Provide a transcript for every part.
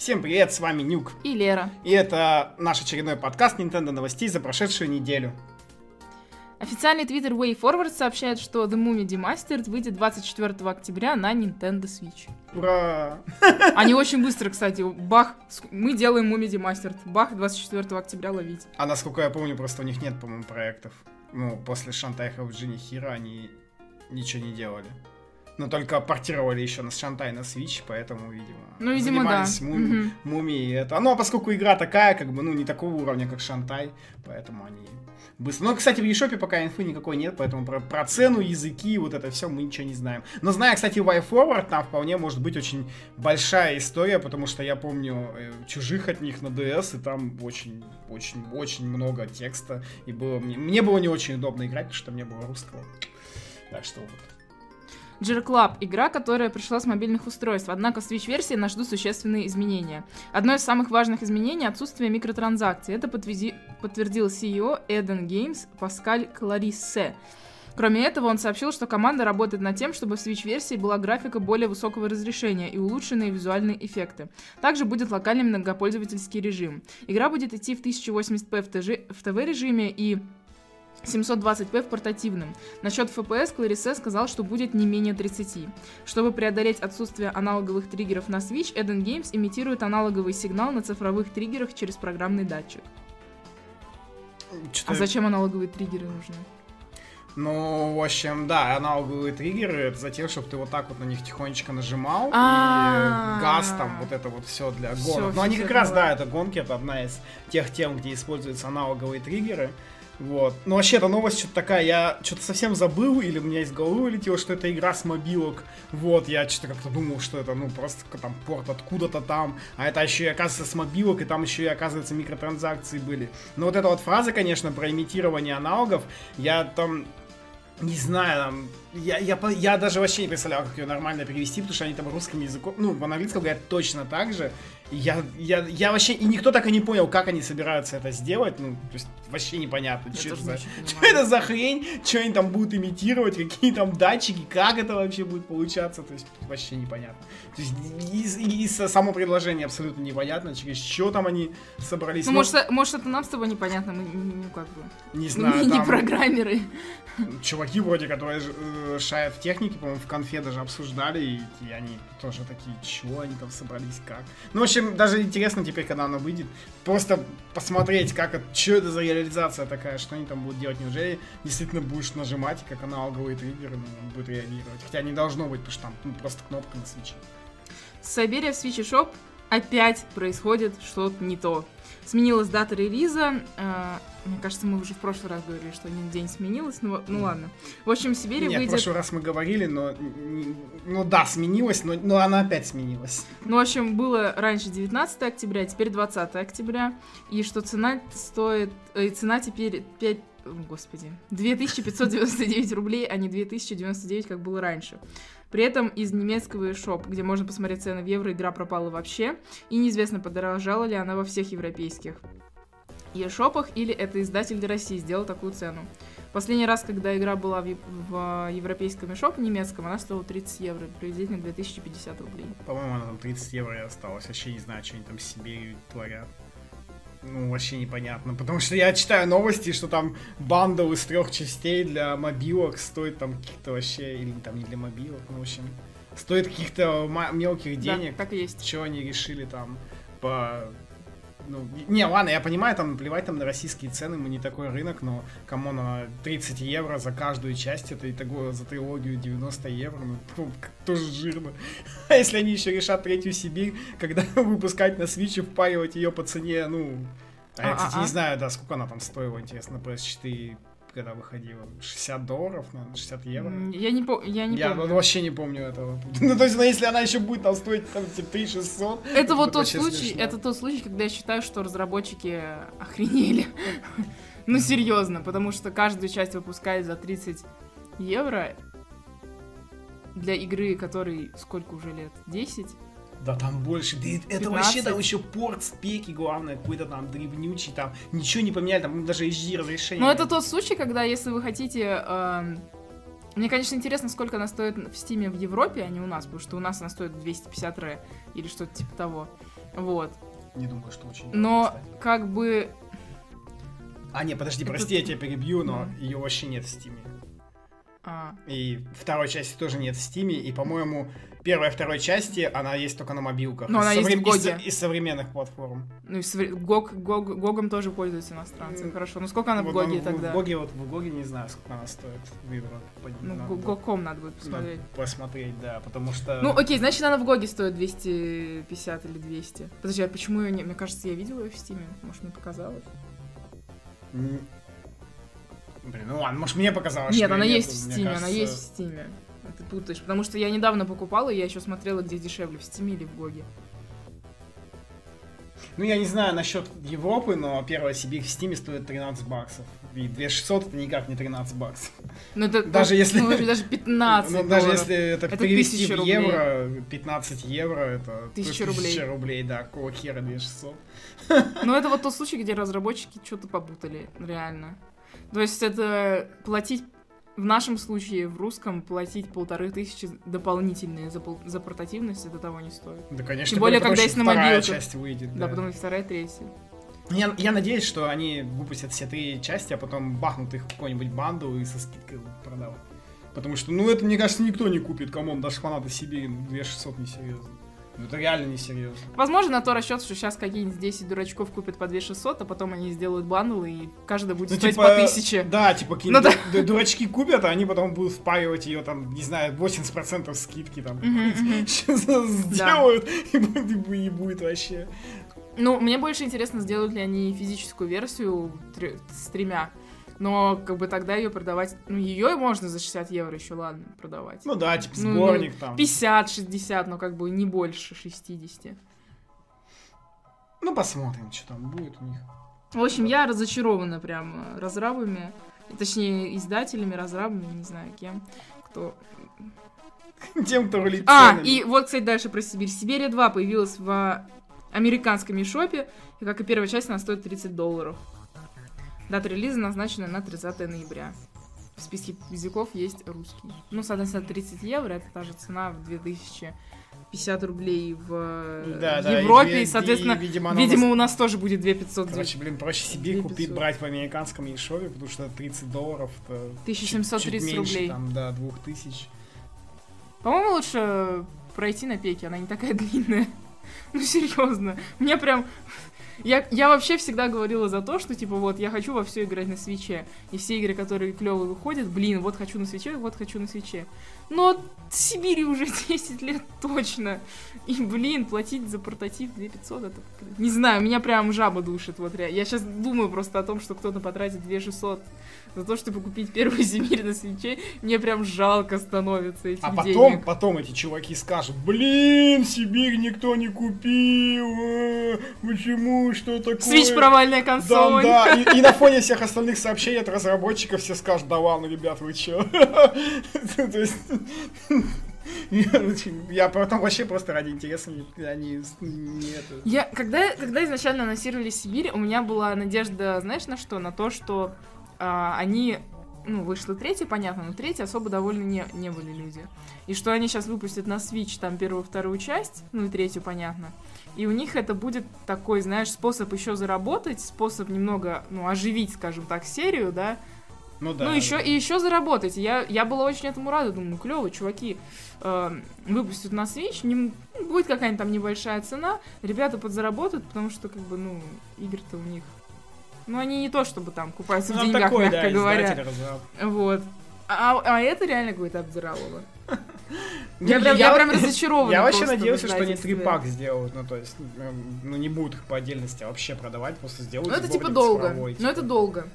Всем привет, с вами Нюк. И Лера. И это наш очередной подкаст Nintendo новостей за прошедшую неделю. Официальный твиттер Way Forward сообщает, что The Mummy Demastered выйдет 24 октября на Nintendo Switch. Ура! Они очень быстро, кстати. Бах, мы делаем Mummy Demastered. Бах, 24 октября ловить. А насколько я помню, просто у них нет, по-моему, проектов. Ну, после Shantae of Genie Hero они ничего не делали. Но только портировали еще на Шантай на Switch, поэтому, видимо, ну, видимо занимались да. муми, Угу. мумией. Это. Ну, а поскольку игра такая, как бы, ну, не такого уровня, как Шантай, поэтому они быстро. Но, кстати, в eShop пока инфы никакой нет, поэтому про, про цену, языки, вот это все мы ничего не знаем. Но зная, кстати, Way Forward, там вполне может быть очень большая история, потому что я помню э, чужих от них на DS, и там очень, очень, очень много текста, и было мне, мне было не очень удобно играть, потому что мне было русского. Так что вот. Gear Club — игра, которая пришла с мобильных устройств, однако в Switch-версии нас ждут существенные изменения. Одно из самых важных изменений — отсутствие микротранзакций. Это подтверди... подтвердил CEO Eden Games Паскаль Клариссе. Кроме этого, он сообщил, что команда работает над тем, чтобы в Switch-версии была графика более высокого разрешения и улучшенные визуальные эффекты. Также будет локальный многопользовательский режим. Игра будет идти в 1080p в, ТЖ... в ТВ-режиме и 720p в портативном. Насчет FPS Кларисе сказал, что будет не менее 30. Чтобы преодолеть отсутствие аналоговых триггеров на Switch, Eden Games имитирует аналоговый сигнал на цифровых триггерах через программный датчик. Что-то- А зачем аналоговые триггеры нужны? Ну, в общем, да, аналоговые триггеры, это за тем, чтобы ты вот так вот на них тихонечко нажимал, и газ там, вот это вот все для гонок. Но всё, они как раз, да, это гонки, это одна из тех тем, где используются аналоговые триггеры. Вот. Ну, вообще, эта новость что-то такая, я что-то совсем забыл, или у меня из головы вылетело, что это игра с мобилок. Вот, я что-то как-то думал, что это, ну, просто там порт откуда-то там, а это еще и, оказывается, с мобилок, и там еще и, оказывается, микротранзакции были. Но вот эта вот фраза, конечно, про имитирование аналогов, я там не знаю, там, я, я, я даже вообще не представлял, как ее нормально перевести, потому что они там русским языком, ну, в английском говорят точно так же. Я, я, я вообще, и никто так и не понял, как они собираются это сделать, ну, то есть вообще непонятно, что это, за, не что это за хрень, что они там будут имитировать, какие там датчики, как это вообще будет получаться, то есть вообще непонятно. То есть и, и- и само предложение абсолютно непонятно, через что там они собрались. Ну, Ну, может, может, это нам с тобой непонятно, мы, ну, как бы, не мы знаю, не там- программеры. Чуваки вроде, которые э, шарят в технике, по-моему, в конфе даже обсуждали, и, они тоже такие, чего они там собрались, как. Ну, в общем, даже интересно теперь, когда она выйдет, просто посмотреть, как это, что это за реализация такая, что они там будут делать. Неужели действительно будешь нажимать, как аналоговые триггеры, ну, он будет реагировать. Хотя не должно быть, потому что там ну, просто кнопка на свече. Сайберия в Switch Shop опять происходит что-то не то. Сменилась дата релиза. Мне кажется, мы уже в прошлый раз говорили, что один день сменилась. Ну, ну ладно. В общем, в Сибири Нет, в выйдет... прошлый раз мы говорили, но... Ну да, сменилась, но, но она опять сменилась. Ну, в общем, было раньше 19 октября, теперь 20 октября. И что цена стоит... э, цена теперь 5... о, Господи. 2599 рублей, а не 2099, как было раньше. При этом из немецкого шоп, где можно посмотреть цены в евро, игра пропала вообще. И неизвестно, подорожала ли она во всех европейских e-шопах, или это издатель для России сделал такую цену. Последний раз, когда игра была в, ев- в европейском eShop немецком, она стоила 30 евро, приблизительно 2050 рублей. По-моему, она там 30 евро и осталось. Вообще не знаю, что они там себе творят. Ну, вообще непонятно. Потому что я читаю новости, что там бандл из трех частей для мобилок стоит там каких-то вообще, или там не для мобилок, ну, в общем, стоит каких-то мелких денег. Да, так и есть. Что они решили там по... Ну, не, ладно, я понимаю, там плевать там на российские цены, мы не такой рынок, но, кому на 30 евро за каждую часть, это и того за трилогию 90 евро, ну, как тоже жирно. А если они еще решат третью Сибирь, когда выпускать на Switch и впаривать ее по цене, ну... А я, кстати, А-а-а. не знаю, да, сколько она там стоила, интересно, на PS4, когда выходила. 60 долларов, наверное, 60 евро. Я не, по- я не Я помню. ну, вообще не помню этого. Ну, то есть, ну, если она еще будет там стоить там, типа, 3600, Это вот тот случай, смешно. это тот случай, когда я считаю, что разработчики охренели. Ну, серьезно, потому что каждую часть выпускает за 30 евро для игры, которой сколько уже лет? 10? Да там больше. Да это 15. вообще там еще порт спеки, главное, какой-то там древнючий, там ничего не поменяли, там даже HD разрешение. Но это тот случай, когда если вы хотите... эм, Мне, конечно, интересно, сколько она стоит в Стиме в Европе, а не у нас, потому что у нас она стоит 250 ре или что-то типа того. Вот. Не думаю, что очень. дорого, Но кстати. как бы... А, не, подожди, Это- прости, я тебя перебью, но Да. ее вообще нет в Steam е. а, И второй части тоже нет в Steam е, и, по-моему, первая и второй части, она есть только на мобилках. Но Из она есть в соврем- из, GOG е. из современных платформ. ну и совре- GOG, GOG- GOG ом тоже пользуются иностранцы. М. Хорошо. Ну сколько она в Вот GOG е он- тогда? В GOG е, вот в GOG е не знаю, сколько она стоит в Европе. Ну, Надо- Гогком надо будет надо посмотреть. посмотреть, да, потому что... Ну, окей, значит, она в GOG е стоит 250 или 200. Подожди, а почему ее не... Мне кажется, я видела ее в Steam е. Может, мне показалось? Блин, ну ладно, может мне показалось, Нет, она есть в Steam е, она есть в Steam е. Ты путаешь. Потому что я недавно покупала, и я еще смотрела, где дешевле, в Steam е или в GOG е. Ну, я не знаю насчет Европы, но первая Сибирь в Steam е стоит 13 баксов. И 2600 это никак не 13 баксов. Ну, это Даже если- ну, даже 15 Ну, даже если это, Это перевести 1000 в рублей. евро, 15 евро, это 1000 1000 рублей. рублей, да, какого хера 2600. Ну, это вот тот случай, где разработчики что-то попутали, реально. То есть это платить, в нашем случае, в русском, платить полторы тысячи дополнительные за, пол- за портативность, это того не стоит. Да, конечно. Тем более, когда есть на вторая мобилках. часть выйдет. Да, потом и вторая, третья. Я, я надеюсь, что они выпустят все три части, а потом бахнут их в какой-нибудь банду и со скидкой продавать. Потому что, ну, это, мне кажется, никто не купит. Come on, даже фанаты Сибири, ну, 2600 несерьезно. Ну, это реально несерьезно. Возможно, на то расчет, что сейчас какие-нибудь 10 дурачков купят по 2600, а потом они сделают bundle ы, и каждый будет Ну, стоить типа, по 1000. Да, типа какие-нибудь Ну ду- дурачки купят, а они потом будут впаривать ее там, не знаю, 80% скидки там. Сделают, и будет- вообще. Ну, мне больше интересно, сделают ли они физическую версию с тремя. Но как бы тогда ее продавать... Ну, ее можно за 60 евро еще, ладно, продавать. Ну да, типа Ну, сборник там. 50-60, но как бы не больше 60. Ну, посмотрим, что там будет у них. В общем, я разочарована прям э, разрабами. Точнее, издателями, разрабами, не знаю кем. Кто... Тем, кто рулит А, ценами. и вот, кстати, дальше про Сибирь. Сибирия 2 появилась в американском мишопе, и как и первая часть, она стоит 30 долларов. Дата релиза назначена на 30 ноября. В списке языков есть русский. Ну, соответственно, 30 евро, это та же цена в 2050 рублей в э, Да, да, Европе, и- и, соответственно, и, видимо, видимо, нас- у нас тоже будет 2500 Короче, блин, проще Сибирь 2500. купить, брать в американском Ешове, потому что 30 долларов, это 1730 чуть, чуть меньше, рублей. там, да, 2000. По-моему, лучше пройти на пеке, она не такая длинная. Ну, серьезно. Мне прям... Я, я вообще всегда говорила за то, что, типа, вот, я хочу во все играть на свече. И все игры, которые клевые выходят, блин, вот хочу на свече, вот хочу на свече. Но Сибири уже 10 лет точно. И, блин, платить за портатив 2500, это... Не знаю, меня прям жаба душит, вот. Я сейчас думаю просто о том, что кто-то потратит 2600 за то, чтобы купить первую Сибирь на свече. Мне прям жалко становится этих А потом, денег. потом эти чуваки скажут, блин, Сибирь никто не купил, э, почему, что такое? Свич провальная Да, консоль. да, и, и на фоне всех остальных сообщений от разработчиков все скажут, да ладно, ребят, вы чё? То есть, я потом вообще просто ради интереса они не это... Я, когда, когда изначально анонсировали Сибирь, у меня была надежда, знаешь, на что? На то, что а, они, ну, вышло третье, понятно, но третье особо довольны не, не были люди. И что они сейчас выпустят на Switch там первую, вторую часть, ну и третью, понятно. И у них это будет такой, знаешь, способ еще заработать, способ немного, ну, оживить, скажем так, серию, да, Ну да. ну, еще и еще заработать. Я, я была очень этому рада. Думаю, клево, чуваки э, выпустят на Switch, не- будет какая-нибудь там небольшая цена, ребята подзаработают, потому что, как бы, ну, игры-то у них. Ну, они не то, чтобы там купаются в Ну, деньгах, такой, мягко да, говоря. Вот. А, а это реально какое-то обдиралово. Ну, Я, прям, я прям разочарована. Я вообще в надеялся, что они издательстве. трипак сделают, ну то есть, эм, ну не будут их по отдельности вообще продавать, просто сделают Ну, это типа сборник долго. цифровой, Ну, это типа. долго.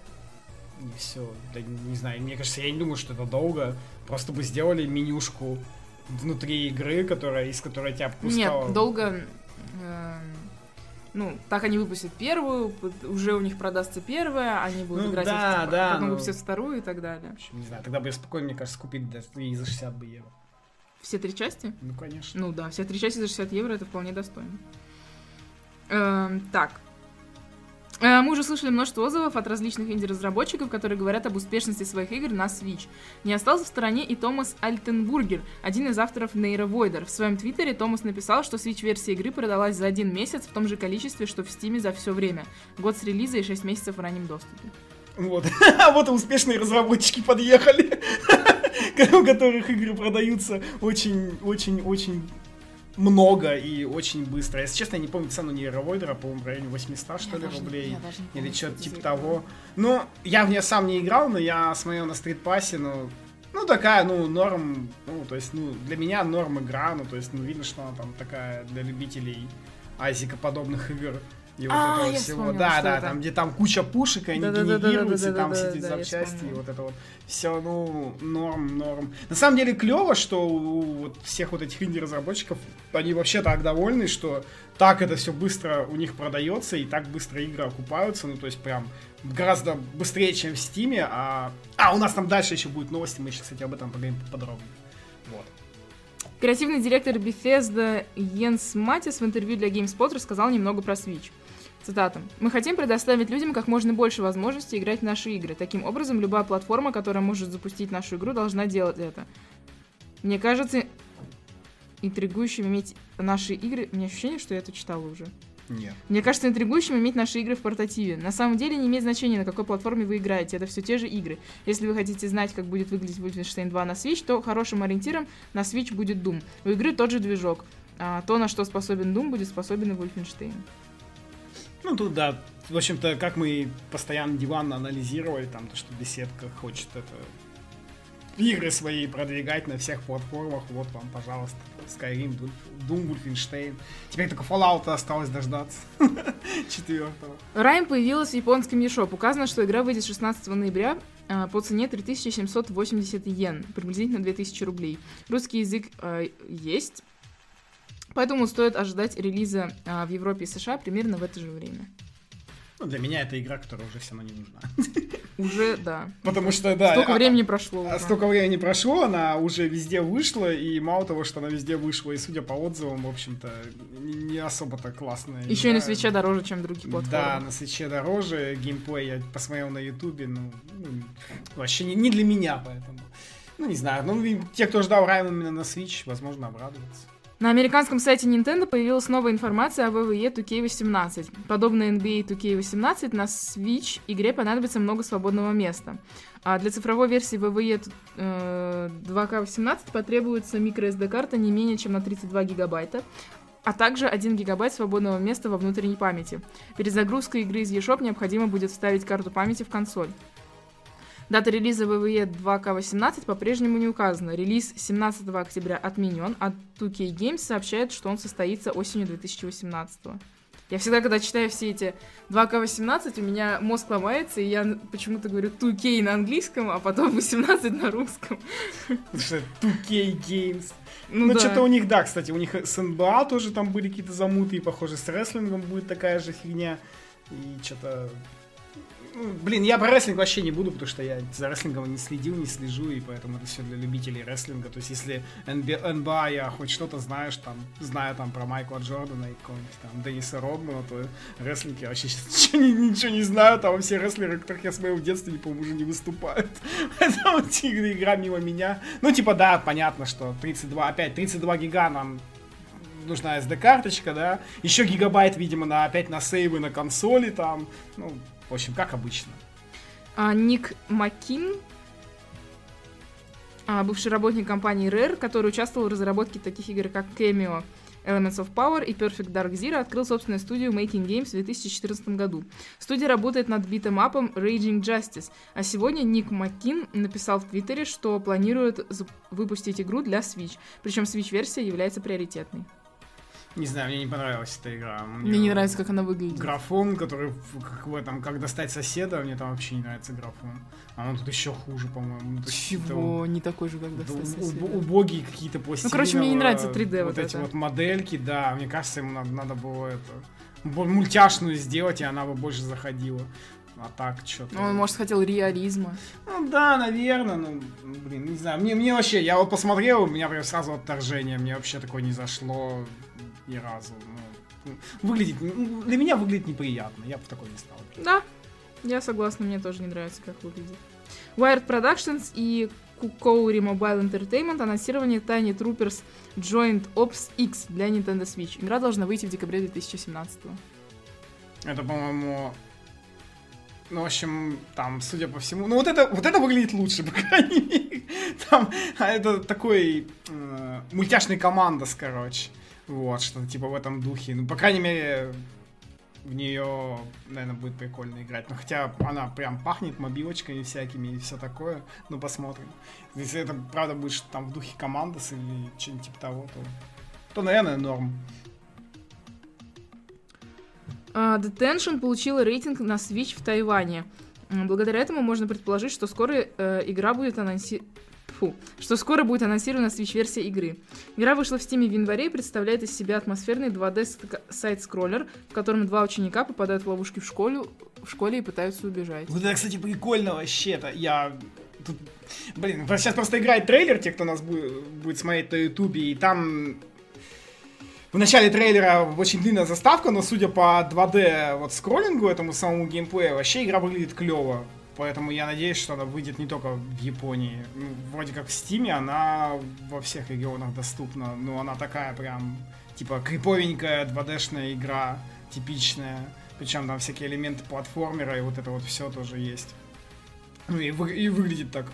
И все. Да не знаю, мне кажется, я не думаю, что это долго. Просто бы сделали менюшку внутри игры, которая, из которой тебя пускала. Нет, долго... э, ну, так они выпустят первую, уже у них продастся первая, они будут Ну, играть да, втор- да, потом ну. выпустят вторую и так далее. В общем, не знаю, тогда бы я спокойно, мне кажется, купить да, и за 60 бы евро. Все три части? Ну, конечно. Ну да, все три части за 60 евро это вполне достойно. Эм, так. Э, Мы уже слышали множество отзывов от различных инди-разработчиков, которые говорят об успешности своих игр на Switch. Не остался в стороне и Томас Альтенбургер, один из авторов Нейра Войдер. В своем твиттере Томас написал, что Switch-версия игры продалась за один месяц в том же количестве, что в Стиме за все время. Год с релиза и 6 месяцев в раннем доступе. Вот. А вот и успешные разработчики подъехали, у которых игры продаются очень-очень-очень много и очень быстро. Если честно, я не помню цену нейровойдера, по-моему, в районе 800, что Я ли, даже- рублей. Или что что-то типа того. Ну, я в нее сам не играл, но я смотрел на стритпассе, ну, ну, такая, ну, норм, ну, то есть, ну, для меня норм игра, ну, то есть, ну, видно, что она там такая для любителей Айзека подобных игр и вот а, этого всего. Да, да, там, где там куча пушек, и они генерируются, там все эти запчасти, и вот это вот. Все, ну, норм, норм. На самом деле клево, что у вот всех вот этих инди-разработчиков, они вообще так довольны, что так это все быстро у них продается, и так быстро игры окупаются, ну, то есть прям гораздо быстрее, чем в Стиме, а... А, у нас там дальше еще будет новости, мы еще, кстати, об этом поговорим подробнее. Вот. Креативный директор Bethesda Йенс Матис в интервью для GameSpot рассказал немного про Switch. Цитата. «Мы хотим предоставить людям как можно больше возможностей играть в наши игры. Таким образом, любая платформа, которая может запустить нашу игру, должна делать это. Мне кажется интригующим иметь наши игры... У меня ощущение, что я это читала уже. Нет. Мне кажется интригующим иметь наши игры в портативе. На самом деле не имеет значения, на какой платформе вы играете. Это все те же игры. Если вы хотите знать, как будет выглядеть Wolfenstein 2 на Switch, то хорошим ориентиром на Switch будет Doom. У игры тот же движок. А то, на что способен Doom, будет способен и Wolfenstein. Ну, тут, да, в общем-то, как мы постоянно диванно анализировали, там, то, что беседка хочет это игры свои продвигать на всех платформах, вот вам, пожалуйста, Skyrim, Doom, Wolfenstein. Теперь только Fallout осталось дождаться. Четвертого. Райм появилась в японском eShop. Указано, что игра выйдет 16 ноября а, по цене 3780 йен, приблизительно 2000 рублей. Русский язык а, есть, поэтому стоит ожидать релиза а, в Европе и США примерно в это же время. Ну, для меня это игра, которая уже все равно не нужна. Уже, да. Потому что, да, Столько а- времени прошло. а уже. столько времени прошло, она уже везде вышла, и мало того, что она везде вышла, и судя по отзывам, в общем-то, не особо-то классная. Еще и на свече дороже, чем другие платформы. Да, на свече дороже, геймплей я посмотрел на ютубе, ну, ну, вообще не, не для меня, поэтому. Ну, не знаю, ну, те, кто ждал Райм именно на Switch, возможно, обрадуются. На американском сайте Nintendo появилась новая информация о WWE 2K18. Подобно NBA 2K18, на Switch игре понадобится много свободного места. А для цифровой версии WWE э, 2K18 потребуется microSD-карта не менее чем на 32 гигабайта, а также 1 гигабайт свободного места во внутренней памяти. Перед загрузкой игры из eShop необходимо будет вставить карту памяти в консоль. Дата релиза WWE 2K18 по-прежнему не указана. Релиз 17 октября отменен, а 2K Games сообщает, что он состоится осенью 2018. Я всегда, когда читаю все эти 2К18, у меня мозг ломается, и я почему-то говорю 2K на английском, а потом 18 на русском. Потому что 2K Games. Ну, Ну, да. что-то у них, да, кстати, у них с НБА тоже там были какие-то замуты, и, похоже, с рестлингом будет такая же фигня. И что-то... Блин, я про рестлинг вообще не буду, потому что я за рестлингом не следил, не слежу, и поэтому это все для любителей рестлинга. То есть, если НБ НБА я хоть что-то знаешь, там, знаю там про Майкла Джордана и какого-нибудь там Денниса Родмана, то рестлинг я вообще сейчас ничего не знаю, там все рестлеры, которых я смотрел в детстве, по-моему, уже не выступают. Поэтому типа, игра мимо меня. Ну, типа, да, понятно, что 32, опять 32 гига нам нужна SD-карточка, да, еще гигабайт, видимо, на опять на сейвы на консоли там, ну, в общем, как обычно. А, Ник Маккин, а, бывший работник компании Rare, который участвовал в разработке таких игр, как Cameo, Elements of Power и Perfect Dark Zero, открыл собственную студию Making Games в 2014 году. Студия работает над битэмапом Raging Justice, а сегодня Ник Маккин написал в Твиттере, что планирует выпустить игру для Switch, причем Switch-версия является приоритетной. Не знаю, мне не понравилась эта игра. Мне не нравится, как она выглядит. Графон, который как в этом, как достать соседа, мне там вообще не нравится графон. А он тут еще хуже, по-моему. Ну, Чего? Не такой же, как достать уб- соседа. убогие какие-то пластины. короче, мне не нравится 3D вот, вот эти это. вот модельки, да. Мне кажется, ему надо, надо было это мультяшную сделать, и она бы больше заходила. А так, что-то... Ну, Он, может, хотел реализма. Ну да, наверное, ну, блин, не знаю. Мне, мне вообще, я вот посмотрел, у меня прям сразу отторжение, мне вообще такое не зашло ни разу. Ну, выглядит, ну, для меня выглядит неприятно, я бы в такой не стал. Да, я согласна, мне тоже не нравится, как выглядит. Wired Productions и Kukouri Mobile Entertainment анонсирование Tiny Troopers Joint Ops X для Nintendo Switch. Игра должна выйти в декабре 2017 Это, по-моему, ну, в общем, там, судя по всему, ну вот это, вот это выглядит лучше, по крайней мере. Там, а это такой э, мультяшный командос, короче. Вот, что-то типа в этом духе. Ну, по крайней мере, в нее, наверное, будет прикольно играть. Ну, хотя она прям пахнет мобилочками всякими и все такое. Ну, посмотрим. Если это, правда, будет что-то там в духе командос или что-нибудь типа того, то, то наверное, норм. Uh, Detention получила рейтинг на Switch в Тайване. Благодаря этому можно предположить, что скоро э, игра будет анонси... Фу, что скоро будет анонсирована Switch-версия игры. Игра вышла в Steam в январе и представляет из себя атмосферный 2D сайт-скроллер, в котором два ученика попадают в ловушки в школе, в школе и пытаются убежать. Вот это, кстати, прикольно вообще-то. Я тут... Блин, сейчас просто играет трейлер, те, кто нас будет, смотреть на ютубе, и там в начале трейлера очень длинная заставка, но судя по 2D вот скроллингу, этому самому геймплею, вообще игра выглядит клево. Поэтому я надеюсь, что она выйдет не только в Японии. Ну, вроде как в Стиме она во всех регионах доступна. Но она такая прям, типа, криповенькая 2D-шная игра, типичная. Причем там всякие элементы платформера и вот это вот все тоже есть. Ну и, вы, и выглядит так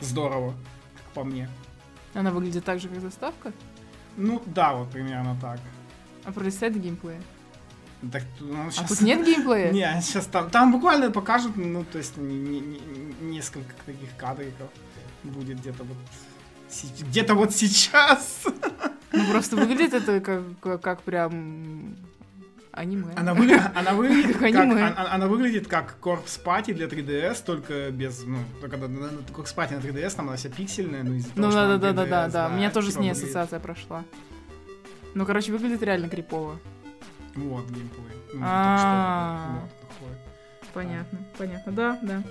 здорово, как по мне. Она выглядит так же, как заставка? Ну да, вот примерно так. А пролистать геймплей? Так, ну, сейчас... А тут нет геймплея? Не, сейчас там, там буквально покажут, ну, то есть, не, не, не, несколько таких кадриков будет где-то вот где-то вот сейчас. Ну, просто выглядит это как, как, прям аниме. Она, вы, она, выглядит, как, аниме. Она, она выглядит как Corpse Party для 3DS, только без, ну, только Corpse Party на 3DS, там она вся пиксельная, ну, из-за ну, да, да, да, да, да, у меня тоже типа с ней выглядит. ассоциация прошла. Ну, короче, выглядит реально крипово. Вот геймплей. Ну, а Понятно, понятно, да, да.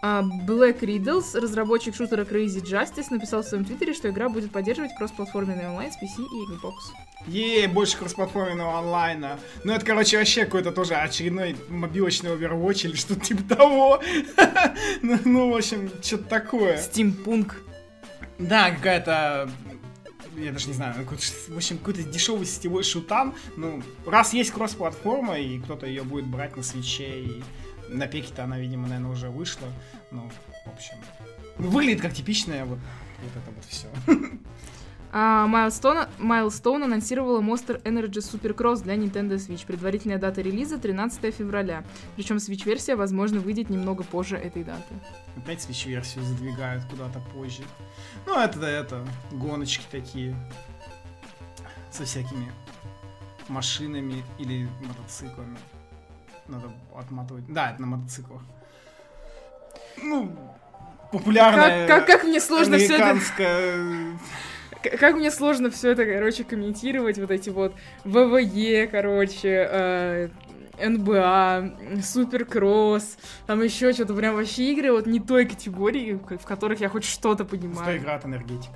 Uh, Black Riddles, разработчик шутера Crazy Justice, написал в своем твиттере, что игра будет поддерживать кроссплатформенный онлайн с PC и Xbox. Е, больше кроссплатформенного онлайна. Ну, это, короче, вообще какой-то тоже очередной мобилочный Overwatch или что-то типа того. ну, ну, в общем, что-то такое. Steampunk. Да, какая-то я даже не знаю, в общем, какой-то дешевый сетевой шутан. Ну, раз есть кросс-платформа, и кто-то ее будет брать на свече, и на пике-то она, видимо, наверное, уже вышла. Ну, в общем, выглядит как типичная вот, вот это вот все. А Milestone, Milestone анонсировала Monster Energy Supercross для Nintendo Switch. Предварительная дата релиза 13 февраля. Причем Switch-версия, возможно, выйдет немного позже этой даты. Опять Switch-версию задвигают куда-то позже. Ну, это, это, гоночки такие. Со всякими машинами или мотоциклами. Надо отматывать. Да, это на мотоциклах. Ну, популярная как, как, как мне сложно все это как мне сложно все это, короче, комментировать, вот эти вот ВВЕ, короче, э, НБА, Суперкросс, там еще что-то, прям вообще игры вот не той категории, в которых я хоть что-то понимаю. Что игра от энергетик.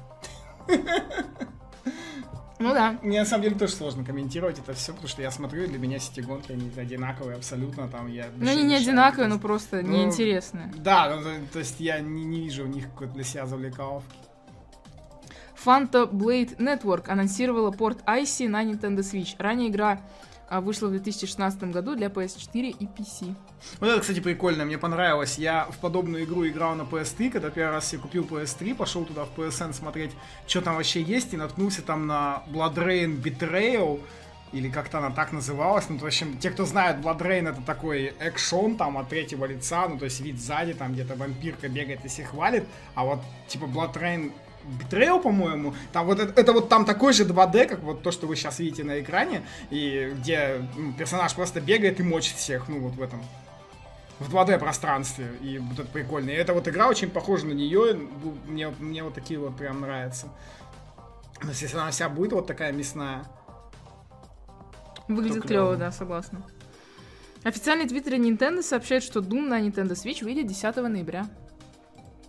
Ну да. Мне на самом деле тоже сложно комментировать это все, потому что я смотрю, для меня сетигонки, они одинаковые абсолютно, там я... Ну они не одинаковые, но просто ну, неинтересные. Да, ну, то есть я не, не вижу у них какой-то для себя завлекаловки. Fanta Blade Network анонсировала порт Icy на Nintendo Switch. Ранее игра а, вышла в 2016 году для PS4 и PC. Вот это, кстати, прикольно, мне понравилось. Я в подобную игру играл на PS3, когда первый раз я купил PS3, пошел туда в PSN смотреть, что там вообще есть, и наткнулся там на Blood Rain Betrayal, или как-то она так называлась. Ну, в общем, те, кто знает, Blood Rain это такой экшон там от третьего лица, ну, то есть вид сзади, там где-то вампирка бегает и всех валит, а вот, типа, Blood Rain Betrayal, по-моему. Там вот это, это вот там такой же 2D, как вот то, что вы сейчас видите на экране, и где ну, персонаж просто бегает и мочит всех, ну вот в этом в 2D пространстве. И вот это прикольно. И эта вот игра очень похожа на нее. Мне, мне вот такие вот прям нравятся. Есть, если она вся будет вот такая мясная. Выглядит клево, да, согласна. Официальный твиттер Nintendo сообщает, что Doom на Nintendo Switch выйдет 10 ноября.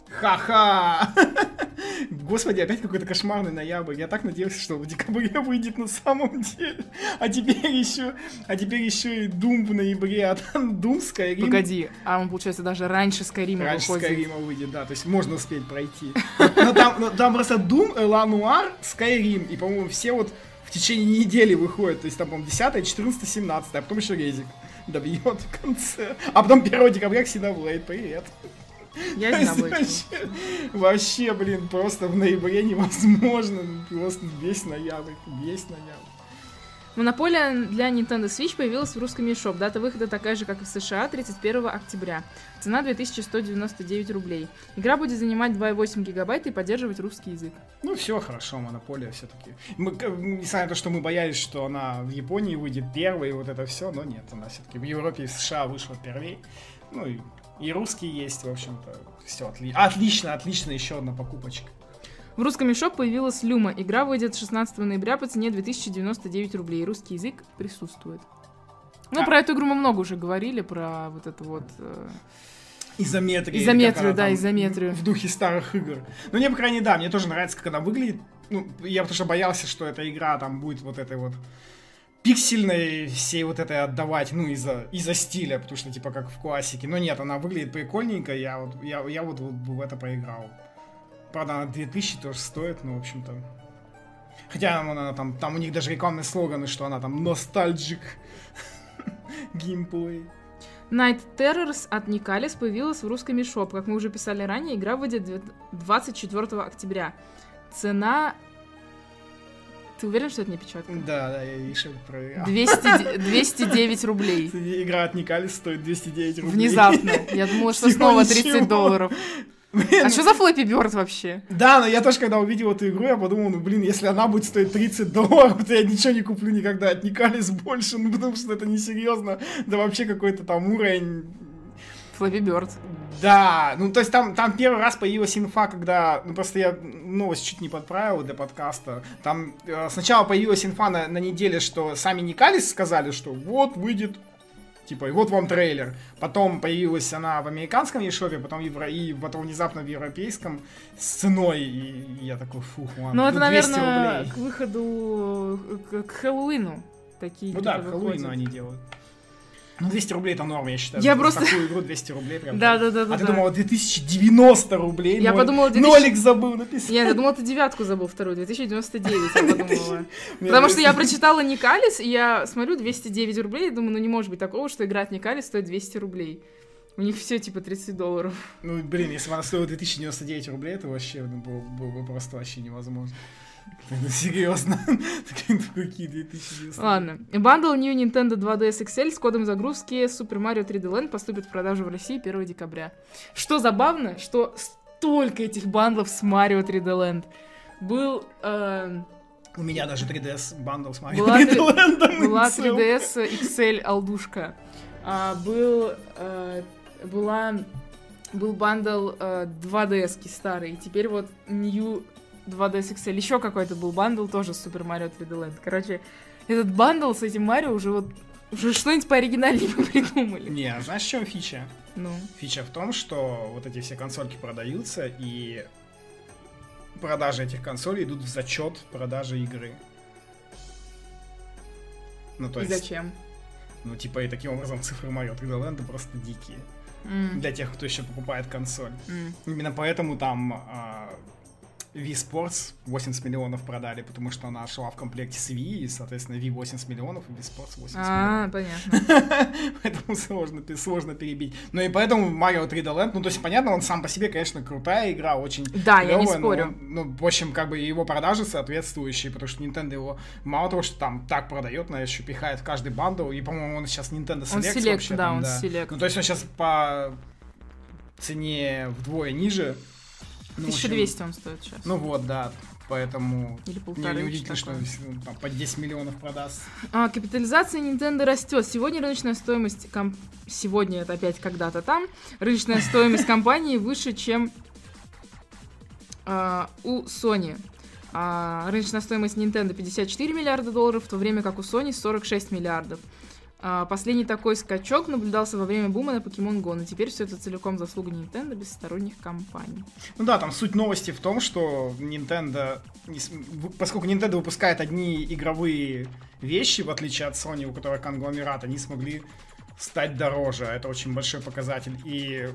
Ха-ха! Господи, опять какой-то кошмарный ноябрь. Я так надеялся, что в декабре выйдет на самом деле. А теперь еще, а теперь еще и Doom в ноябре, а там Doom Skyrim. Погоди, а он, получается, даже раньше Скайрима Раньше выходит. Скайрима выйдет, да, то есть можно успеть пройти. Но там, но там просто Doom, Элануар, Skyrim, и, по-моему, все вот в течение недели выходят, то есть там, по-моему, 10, 14, 17, а потом еще Резик добьет в конце. А потом 1 декабря Xenoblade, привет. Я знаю, вообще, вообще, блин, просто в ноябре невозможно. Просто весь ноябрь, весь ноябрь. Монополия для Nintendo Switch появилась в русском eShop. Дата выхода такая же, как и в США, 31 октября. Цена 2199 рублей. Игра будет занимать 2,8 гигабайта и поддерживать русский язык. Ну, все хорошо, монополия все-таки. Мы, несмотря на то, что мы боялись, что она в Японии выйдет первой, и вот это все, но нет, она все-таки в Европе и в США вышла первей. Ну, и, и русский есть, в общем-то. Все отлично, отлично, еще одна покупочка. В русском eShop появилась Люма. Игра выйдет 16 ноября по цене 2099 рублей. Русский язык присутствует. Ну, А. про эту игру мы много уже говорили, про вот это вот... э. Изометрию, она да, там изометрию. В духе старых игр. Ну, мне, по крайней мере, да, мне тоже нравится, как она выглядит. Ну, я потому что боялся, что эта игра там будет вот этой вот пиксельной всей вот этой отдавать, ну, из-за из стиля, потому что, типа, как в классике. Но нет, она выглядит прикольненько, я вот, я, я вот, вот в это поиграл. Правда, она 2000 тоже стоит, ну, в общем-то. Хотя она там, там у них даже рекламные слоганы, что она там ностальджик геймплей. Night Terrors от Никалис появилась в русском eShop. Как мы уже писали ранее, игра выйдет две- 24 октября. Цена... Ты уверен, что это не печатка? Да, да, я видишь, проверял. 200 209 рублей. Игра от Никалис стоит 209 рублей. Внезапно. Я думала, что Всего снова 30 ничего. долларов. Блин, А что за Флэппи Бёрд вообще? Да, но я тоже, когда увидел эту игру, я подумал, ну, блин, если она будет стоить 30 долларов, то я ничего не куплю никогда от Никалис больше, ну, потому что это несерьезно. Да вообще какой-то там уровень... Флэппи Бёрд. Да, ну, то есть там, там первый раз появилась инфа, когда... Ну, просто я новость чуть не подправил для подкаста. Там э, сначала появилась инфа на, на неделе, что сами Никалис сказали, что вот выйдет Типа, и вот вам трейлер. Потом появилась она в американском eShop, потом евро... и потом внезапно в европейском с ценой. И я такой, фух, ладно. Ну, это, 200 наверное, рублей. к выходу, к, к Хэллоуину такие Ну да, к Хэллоуину выходят. они делают. Ну, 200 рублей это норм, я считаю. Я За просто- такую игру 200 рублей прям. Да, да, да, да. А ты да. думала, 2090 рублей? Я Ноль- подумала, 2000 Нолик забыл написать. Я, я думала, ты девятку забыл вторую, 2099, я подумала. Потому что я прочитала Никалис, и я смотрю 209 рублей, и думаю, ну не может быть такого, что игра от Никалис стоит 200 рублей. У них все типа 30 долларов. Ну, блин, если бы она стоила 2099 рублей, это вообще ну, было, было бы просто вообще невозможно. Ну, серьезно. Какие 2099? Ладно. Бандл New Nintendo 2DS XL с кодом загрузки Super Mario 3D Land поступит в продажу в России 1 декабря. Что забавно, что столько этих бандлов с Mario 3D Land. Был, э, У меня даже 3DS bundle с Mario Была 3D Land. была 3DS XL алдушка. А, был, э, была, был bundle э, 2DS старый. Теперь вот New 2DS XL. Еще какой-то был bundle тоже с Super Mario 3D Land. Короче, этот bundle с этим Марио уже вот уже что-нибудь пооригинальнее бы придумали. Не, а знаешь, в чем фича? Ну. Фича в том, что вот эти все консольки продаются, и продажи этих консолей идут в зачет продажи игры. Ну, то И есть, зачем? ну, типа, и таким образом цифры Mario 3D Land просто дикие. М, Для тех, кто еще покупает консоль. м. Именно поэтому там а, Wii Sports 80 миллионов продали, потому что она шла в комплекте с Wii, и, соответственно, Wii 80 миллионов, и Wii Sports 80 А, миллионов. понятно. Поэтому сложно, сложно перебить. Ну и поэтому Mario 3D Land, ну то есть понятно, он сам по себе, конечно, крутая игра, очень Да, я не спорю. он, ну, в общем, как бы его продажи соответствующие, потому что Nintendo его мало того, что там так продает, но еще пихает в каждый бандл, и, по-моему, он сейчас Nintendo Select Он Select, вообще да, там, он Select. Ну то есть он сейчас по цене вдвое ниже. Ну, в общем, 1200 он стоит сейчас. Ну вот, да. Поэтому Или полторы. неудивительно, что там, по 10 миллионов продаст. А, капитализация Nintendo растет. Сегодня рыночная стоимость комп- сегодня это опять когда-то там рыночная стоимость компании выше, чем а, у Sony. А, рыночная стоимость Nintendo 54 миллиарда долларов, в то время как у Sony 46 миллиардов. А, Последний такой скачок наблюдался во время бума на Pokemon Go, но теперь все это целиком заслуга Nintendo без сторонних компаний. Ну да, там суть новости в том, что Nintendo, поскольку Nintendo выпускает одни игровые вещи, в отличие от Sony, у которых конгломерат, они смогли стать дороже. Это очень большой показатель. И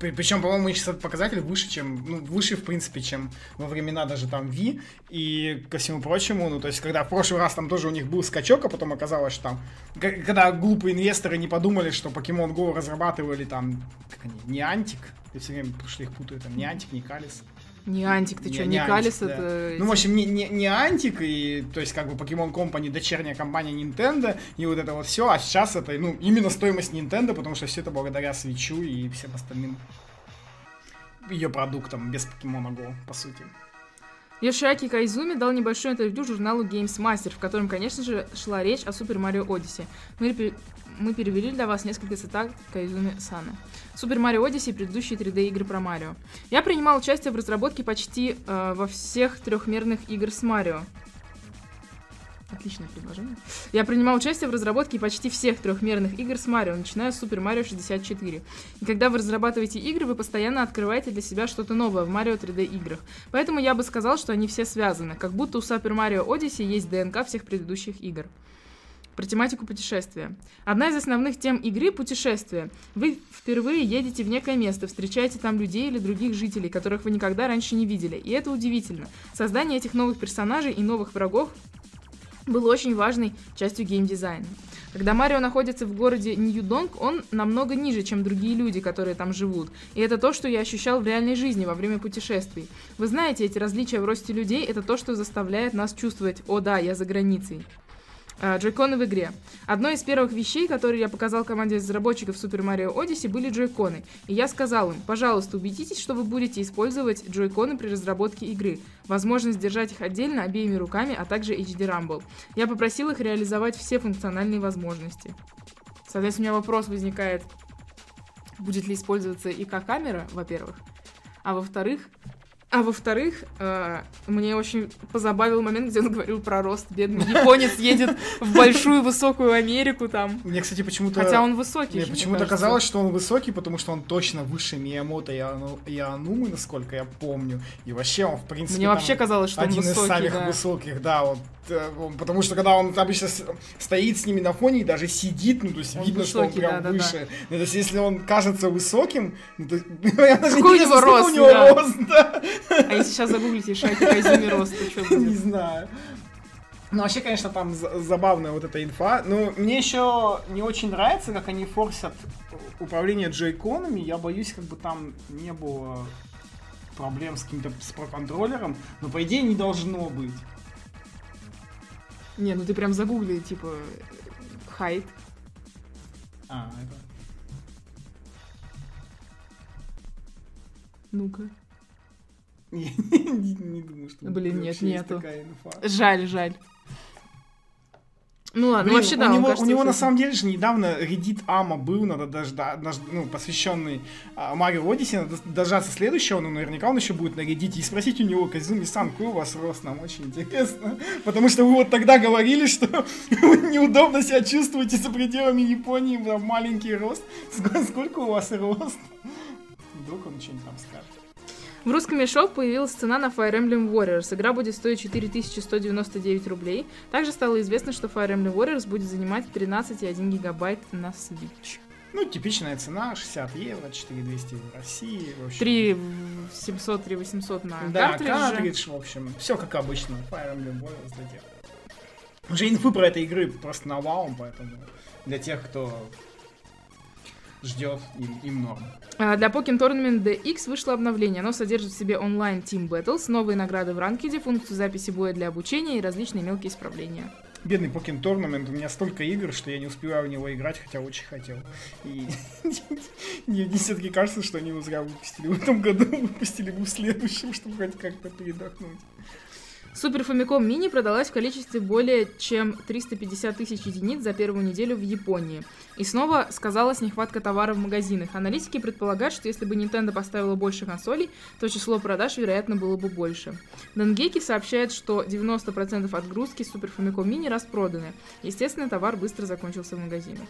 причем, по-моему, сейчас этот показатель выше, чем, ну, выше, в принципе, чем во времена даже там Ви. И ко всему прочему, ну, то есть, когда в прошлый раз там тоже у них был скачок, а потом оказалось, что там, когда глупые инвесторы не подумали, что Pokemon Go разрабатывали там, как они, не Антик, я все время, потому что их путаю, там, не Антик, не Калис. Не Антик, ты Не- что, не не Калис, да. это... Ну, в общем, не, не, не Антик, и, то есть, как бы, Pokemon Company, дочерняя компания Nintendo, и вот это вот все, а сейчас это, ну, именно стоимость Nintendo, потому что все это благодаря Свечу и всем остальным ее продуктам без Pokemon Go, по сути. Йошиаки Кайзуми дал небольшое интервью журналу Games Master, в котором, конечно же, шла речь о Супер Марио Одиссе. Мы, мы перевели для вас несколько цитат Кайзуми Сана. Супер Марио Одиссе и предыдущие 3D игры про Марио. Я принимал участие в разработке почти э, во всех трехмерных игр с Марио. Отличное предложение. Я принимал участие в разработке почти всех трехмерных игр с Марио, начиная с Супер Марио 64. И когда вы разрабатываете игры, вы постоянно открываете для себя что-то новое в Марио 3D играх. Поэтому я бы сказал, что они все связаны, как будто у Супер Марио Odyssey есть ДНК всех предыдущих игр. Про тематику путешествия. Одна из основных тем игры — путешествие. Вы впервые едете в некое место, встречаете там людей или других жителей, которых вы никогда раньше не видели. И это удивительно. Создание этих новых персонажей и новых врагов было очень важной частью геймдизайна. Когда Марио находится в городе Нью-Донг, он намного ниже, чем другие люди, которые там живут. И это то, что я ощущал в реальной жизни во время путешествий. Вы знаете, эти различия в росте людей — это то, что заставляет нас чувствовать «О да, я за границей». А, Джойконы в игре. Одной из первых вещей, которые я показал команде разработчиков Super Mario Odyssey, были джойконы. И я сказал им, пожалуйста, убедитесь, что вы будете использовать джойконы при разработке игры. Возможность держать их отдельно обеими руками, а также HD Rumble. Я попросил их реализовать все функциональные возможности. Соответственно, у меня вопрос возникает, будет ли использоваться ИК-камера, во-первых, а во-вторых, а во-вторых, э, мне очень позабавил момент, где он говорил про рост. Бедный японец едет в большую высокую Америку там. Мне, кстати, почему-то... Хотя он высокий. Мне почему-то казалось, что он высокий, потому что он точно выше Миямото и, Ану... и Анумы, насколько я помню. И вообще он, в принципе, Мне вообще казалось, что он один из высокий, самых да. высоких, да, он- потому что когда он обычно стоит с ними на фоне и даже сидит, ну, то есть Он видно, что он высокий, прям да-да-да. выше. Ну, то есть если он кажется высоким, ну, то я даже Какой у не него знаю, рост, у него да. рост, да. А если сейчас загуглите Шайки Кайзуми рост, то что Не будет? знаю. Ну, вообще, конечно, там за- забавная вот эта инфа. Ну, мне еще не очень нравится, как они форсят управление джойконами. Я боюсь, как бы там не было проблем с каким-то с проконтроллером. Но, по идее, не должно быть. Не, ну ты прям загугли, типа, хайт. А, это... Ну-ка. Не, не- не думаю, что Блин, нет, нету. Жаль, жаль. Ну ладно, Блин, вообще да, у него, кажется у него на самом деле же недавно Reddit Ама был, надо дождаться, ну, посвященный а, Марио Одиссе, надо дождаться следующего, но наверняка он еще будет на Reddit и спросить у него, Казуми-сан, какой у вас рост, нам очень интересно. Потому что вы вот тогда говорили, что вы неудобно себя чувствуете за пределами Японии, там маленький рост. Ск- Сколько у вас рост? Вдруг он что-нибудь там скажет. В русском мешок появилась цена на Fire Emblem Warriors. Игра будет стоить 4199 рублей. Также стало известно, что Fire Emblem Warriors будет занимать 13,1 гигабайт на Switch. Ну, типичная цена, 60 евро, 4200 в России. В общем. 3 700, 3 800 на Да, картридже. картридж, в общем, все как обычно. Fire Emblem Warriors для тех. Уже инфы про этой игры просто навалом, поэтому для тех, кто ждет, им, им норм. А, Для Pokémon Tournament DX вышло обновление. Оно содержит в себе онлайн Team Battles, новые награды в ранкеде, функцию записи боя для обучения и различные мелкие исправления. Бедный Pokémon Tournament, у меня столько игр, что я не успеваю в него играть, хотя очень хотел. И мне все-таки кажется, что они его зря выпустили в этом году, выпустили бы в следующем, чтобы хоть как-то передохнуть. Супер Famicom Mini продалась в количестве более чем 350 тысяч единиц за первую неделю в Японии. И снова сказалась нехватка товара в магазинах. Аналитики предполагают, что если бы Nintendo поставила больше консолей, то число продаж, вероятно, было бы больше. Дангеки сообщает, что 90% отгрузки Супер Famicom Mini распроданы. Естественно, товар быстро закончился в магазинах.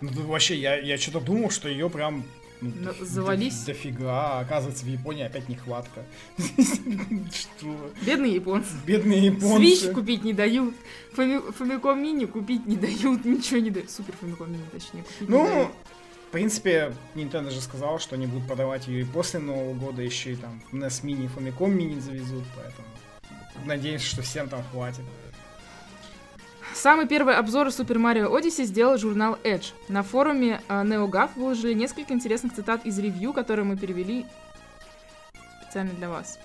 Ну, вообще, я, я что-то думал, что ее прям ну, Но завались. До, дофига. Оказывается, в Японии опять нехватка. Что? Бедные японцы. Бедные японцы. Switch купить не дают. Famicom Mini купить не дают. Ничего не дают. Супер Famicom Mini, точнее, купить ну, не дают. В принципе, Nintendo же сказал, что они будут продавать ее и после Нового года, еще и там NES Mini Famicom Mini завезут, поэтому надеюсь, что всем там хватит. Самый первый обзор Super Mario Odyssey сделал журнал Edge. На форуме э, NeoGAF выложили несколько интересных цитат из ревью, которые мы перевели специально для вас.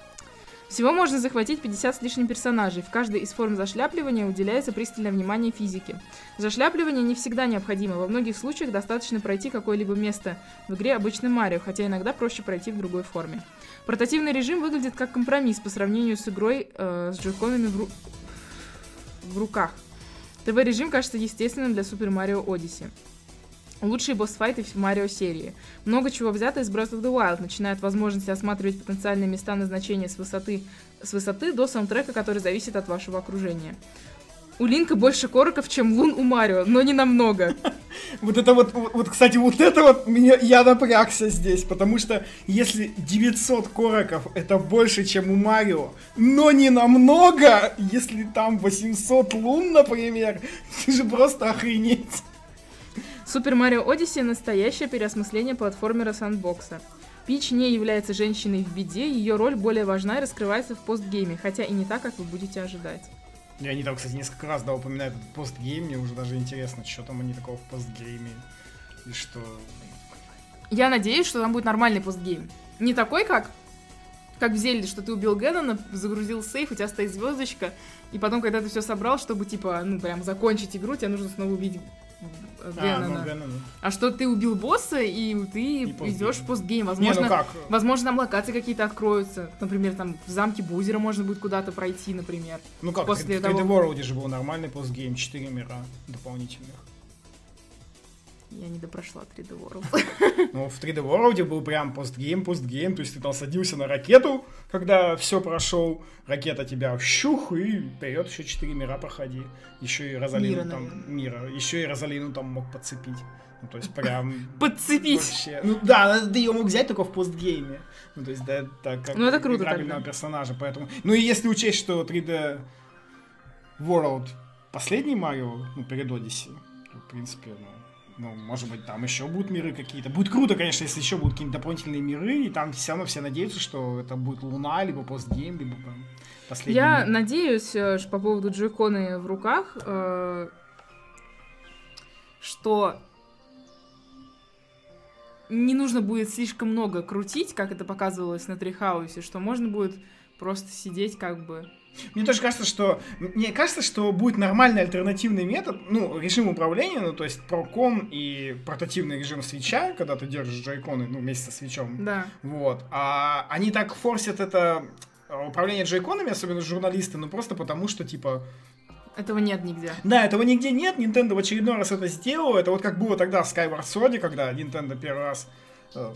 Всего можно захватить 50 с лишним персонажей. В каждой из форм зашляпливания уделяется пристальное внимание физике. Зашляпливание не всегда необходимо. Во многих случаях достаточно пройти какое-либо место в игре обычным Марио, хотя иногда проще пройти в другой форме. Портативный режим выглядит как компромисс по сравнению с игрой э, с джойконами в, ру... в руках. ТВ-режим кажется естественным для Super Mario Odyssey. Лучшие босс-файты в Марио серии. Много чего взято из Breath of the Wild, начиная от возможности осматривать потенциальные места назначения с высоты, с высоты до саундтрека, который зависит от вашего окружения. У Линка больше короков, чем лун у Марио, но не намного. Вот это вот, вот, кстати, вот это вот меня, я напрягся здесь, потому что если 900 короков это больше, чем у Марио, но не намного, если там 800 лун, например, ты же просто охренеть. Супер Марио Одиссе настоящее переосмысление платформера сандбокса. Пич не является женщиной в беде, ее роль более важна и раскрывается в постгейме, хотя и не так, как вы будете ожидать. И они там, кстати, несколько раз да, упоминают этот постгейм, мне уже даже интересно, что там они такого в постгейме. И что... Я надеюсь, что там будет нормальный постгейм. Не такой, как как в Зельде, что ты убил Геннона, загрузил сейф, у тебя стоит звездочка, и потом, когда ты все собрал, чтобы, типа, ну, прям закончить игру, тебе нужно снова убить Геннона. А, ну, а что ты убил босса, и ты и идешь в постгейм. Возможно, Не, ну как? возможно, там локации какие-то откроются. Например, там в замке Бузера можно будет куда-то пройти, например. Ну как, после в 3D того... World же был нормальный постгейм, 4 мира дополнительных. Я не допрошла 3D World. Ну, в 3D World был прям постгейм, постгейм, то есть ты там садился на ракету, когда все прошел, ракета тебя щух, и вперед еще 4 мира проходи. Еще и Розалину мира, там, наверное. мира, еще и Розалину там мог подцепить. Ну, то есть прям... Подцепить! Вообще. Ну да, ты ее мог взять только в постгейме. Ну, то есть, да, так как ну, это круто играбельного тогда. персонажа, поэтому... Ну, и если учесть, что 3D World последний Марио, ну, перед то, в принципе, ну, ну, может быть, там еще будут миры какие-то. Будет круто, конечно, если еще будут какие-то дополнительные миры, и там все равно все надеются, что это будет Луна, либо постгейм, либо последний Я мир. надеюсь, э, что по поводу джойконы в руках, э, что не нужно будет слишком много крутить, как это показывалось на Трихаусе, что можно будет просто сидеть как бы мне тоже кажется, что... Мне кажется, что будет нормальный альтернативный метод, ну, режим управления, ну, то есть проком и портативный режим свеча, когда ты держишь джойконы, ну, вместе со свечом. Да. Вот. А они так форсят это э, управление джойконами, особенно журналисты, ну, просто потому что, типа, этого нет нигде. Да, этого нигде нет. Nintendo в очередной раз это сделал. Это вот как было тогда в Skyward Sword, когда Nintendo первый раз э,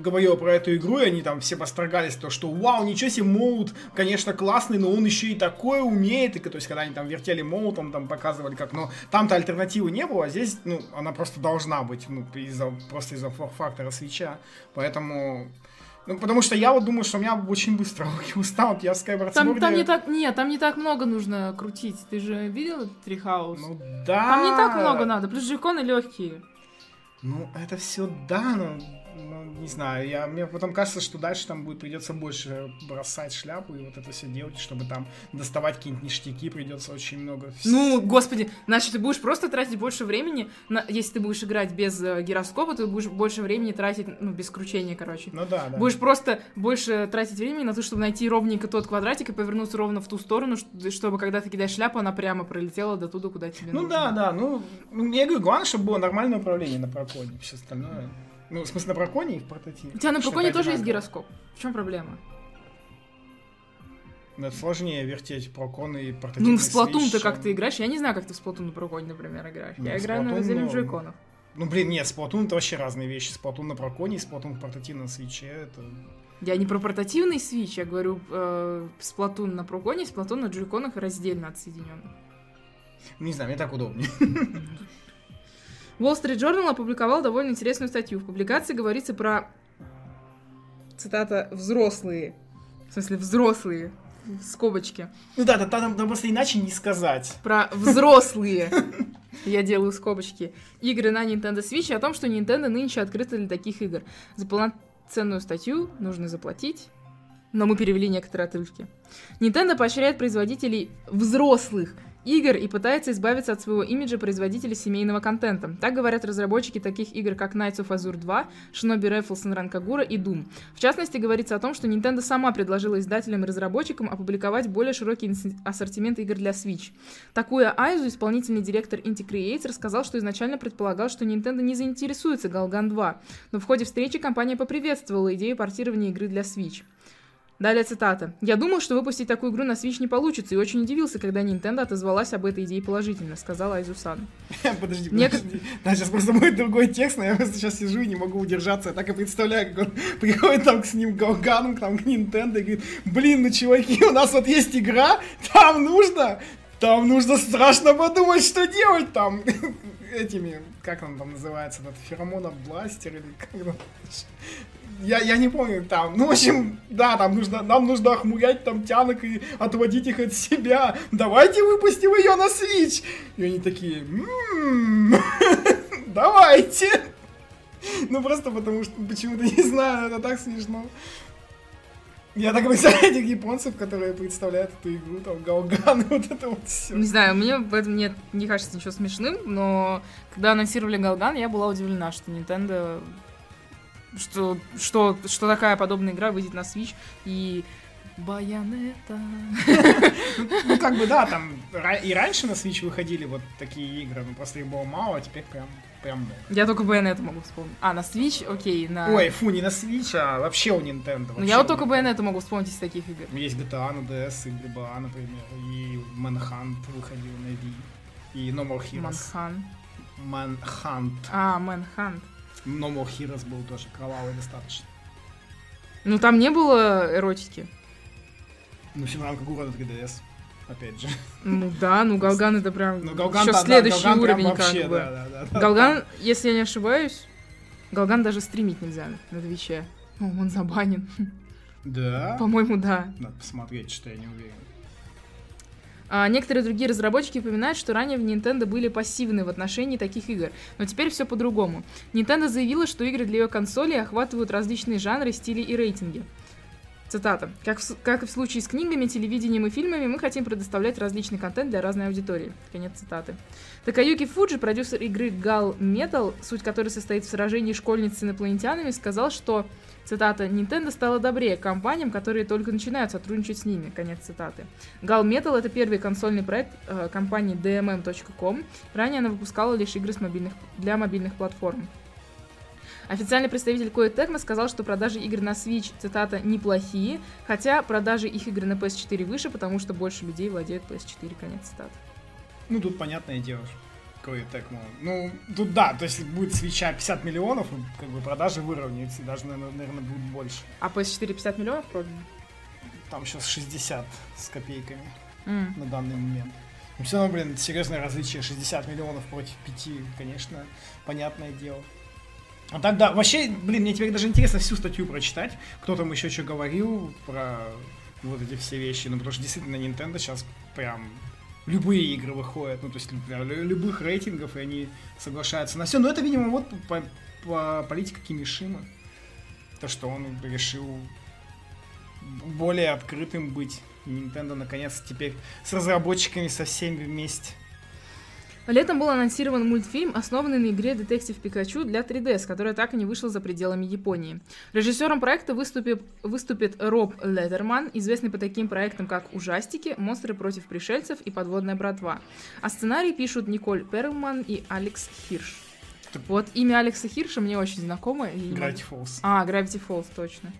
говорила про эту игру, и они там все построгались, то, что вау, ничего себе, Моут, конечно, классный, но он еще и такое умеет, и, то есть, когда они там вертели Моутом, там показывали как, но там-то альтернативы не было, а здесь, ну, она просто должна быть, ну, из-за, просто из-за фактора свеча, поэтому... Ну, потому что я вот думаю, что у меня очень быстро руки устанут, я в Skyward там. Там не так, нет, там не так много нужно крутить, ты же видел Трихаус? Ну, да. Там не так много надо, плюс джеконы легкие. Ну, это все да, но ну, не знаю, я, мне потом кажется, что дальше там будет придется больше бросать шляпу и вот это все делать, чтобы там доставать какие-нибудь ништяки, придется очень много. Ну, господи, значит, ты будешь просто тратить больше времени, на, если ты будешь играть без э, гироскопа, ты будешь больше времени тратить, ну, без кручения, короче. Ну да, да. Будешь просто больше тратить времени на то, чтобы найти ровненько тот квадратик и повернуться ровно в ту сторону, чтобы когда ты кидаешь шляпу, она прямо пролетела до туда, куда тебе ну, нужно. Ну да, да, ну, я говорю, главное, чтобы было нормальное управление на проконе, все остальное... Ну, в смысле, на Браконе и в портативе. У тебя на Браконе тоже есть гироскоп. В чем проблема? Но это сложнее вертеть прокон и портативный Ну, в Splatoon ты как ты играешь? Я не знаю, как ты в Splatoon на проконе, например, играешь. Ну, Я играю на разделе ну, джойконов. Ну, блин, нет, Splatoon это вообще разные вещи. Splatoon на проконе и Splatoon в портативном свече. Это... Я не про портативный Switch, я говорю э, Splatoon на проконе, Splatoon на джойконах раздельно отсоединенных. Не знаю, мне так удобнее. Wall Street Journal опубликовал довольно интересную статью. В публикации говорится про, цитата, «взрослые». В смысле, взрослые, скобочки. Ну да, да, там, там просто иначе не сказать. Про взрослые. Я делаю скобочки. Игры на Nintendo Switch о том, что Nintendo нынче открыта для таких игр. За полноценную статью нужно заплатить. Но мы перевели некоторые отрывки. Nintendo поощряет производителей взрослых игр и пытается избавиться от своего имиджа производителя семейного контента. Так говорят разработчики таких игр, как Knights of Azure 2, Shinobi Rifles and Rankagura и Doom. В частности, говорится о том, что Nintendo сама предложила издателям и разработчикам опубликовать более широкий ассортимент игр для Switch. Такуя Айзу, исполнительный директор Inti Creates, рассказал, что изначально предполагал, что Nintendo не заинтересуется Galgan 2, но в ходе встречи компания поприветствовала идею портирования игры для Switch. Далее цитата. «Я думал, что выпустить такую игру на Switch не получится, и очень удивился, когда Nintendo отозвалась об этой идее положительно», сказал Айзу-сан. Подожди, подожди. Да, сейчас просто будет другой текст, но я просто сейчас сижу и не могу удержаться. Я так и представляю, как он приходит там с ним Галганом, там к Nintendo и говорит, блин, ну чуваки, у нас вот есть игра, там нужно, там нужно страшно подумать, что делать там этими, как он там называется, этот феромонобластер или как там. Я, я не помню там. Ну, в общем, да, там нужно, нам нужно охмурять там тянок и отводить их от себя. Давайте выпустим ее на Switch. И они такие, «М, давайте. Ну, просто потому что, почему-то не знаю, это так смешно. Я так представляю этих японцев, которые представляют эту игру, там, Галган, и вот это вот все. Не знаю, мне в этом нет, не кажется ничего смешным, но когда анонсировали Галган, я была удивлена, что Nintendo что, что, что такая подобная игра выйдет на Switch и Байонета. Ну, как бы, да, там и раньше на Switch выходили вот такие игры, но просто их было мало, а теперь прям, прям много. Я только Байонету могу вспомнить. А, на Switch, окей, на... Ой, фу, не на Switch, а вообще у Nintendo. ну я вот только. Байонету могу вспомнить из таких игр. Есть GTA на DS, и GBA, например, и Manhunt выходил на Wii, и No More Heroes. Манхан. Manhunt. А, Manhunt. No More Heroes был тоже кровавый достаточно. Ну там не было эротики. Ну, Синранка Гура на 3DS, опять же. Ну да, ну Галган это прям Ну, Галган, еще да, да, следующий Галган уровень вообще, как бы. да, да, да, да. Галган, если я не ошибаюсь, Галган даже стримить нельзя на Твиче. Ну, он забанен. Да? По-моему, да. Надо посмотреть, что я не уверен. А некоторые другие разработчики упоминают, что ранее в Nintendo были пассивны в отношении таких игр, но теперь все по-другому. Nintendo заявила, что игры для ее консолей охватывают различные жанры, стили и рейтинги. Цитата. Как, в как и в случае с книгами, телевидением и фильмами, мы хотим предоставлять различный контент для разной аудитории. Конец цитаты. Такаюки Фуджи, продюсер игры Gal Metal, суть которой состоит в сражении школьниц с инопланетянами, сказал, что, цитата, «Nintendo стала добрее компаниям, которые только начинают сотрудничать с ними». Конец цитаты. Gal Metal — это первый консольный проект э, компании DMM.com. Ранее она выпускала лишь игры с мобильных, для мобильных платформ. Официальный представитель Koei Tecmo сказал, что продажи игр на Switch, цитата, неплохие, хотя продажи их игр на PS4 выше, потому что больше людей владеют PS4, конец цитаты. Ну, тут понятное дело, что Koei Tecmo. Ну, тут да, то есть будет свеча 50 миллионов, и как бы продажи выровняются, и даже, наверное, будет больше. А PS4 50 миллионов продано? Там сейчас 60 с копейками М. на данный момент. Но все равно, блин, серьезное различие. 60 миллионов против 5, конечно, понятное дело. А так, да, вообще, блин, мне теперь даже интересно всю статью прочитать. Кто там еще что говорил про вот эти все вещи. Ну, потому что действительно Nintendo сейчас прям любые игры выходят, ну, то есть, например, лю- любых рейтингов, и они соглашаются на все. Но это, видимо, вот по, по- политика Кимишима. То, что он решил более открытым быть. И Nintendo, наконец, теперь с разработчиками со всеми вместе. Летом был анонсирован мультфильм, основанный на игре Детектив Пикачу для 3DS, которая так и не вышла за пределами Японии. Режиссером проекта выступит, выступит Роб Леттерман, известный по таким проектам, как «Ужастики», «Монстры против пришельцев» и «Подводная братва». А сценарий пишут Николь Перлман и Алекс Хирш. Вот имя Алекса Хирша мне очень знакомо. и Gravity Falls. А, Gravity Falls, точно.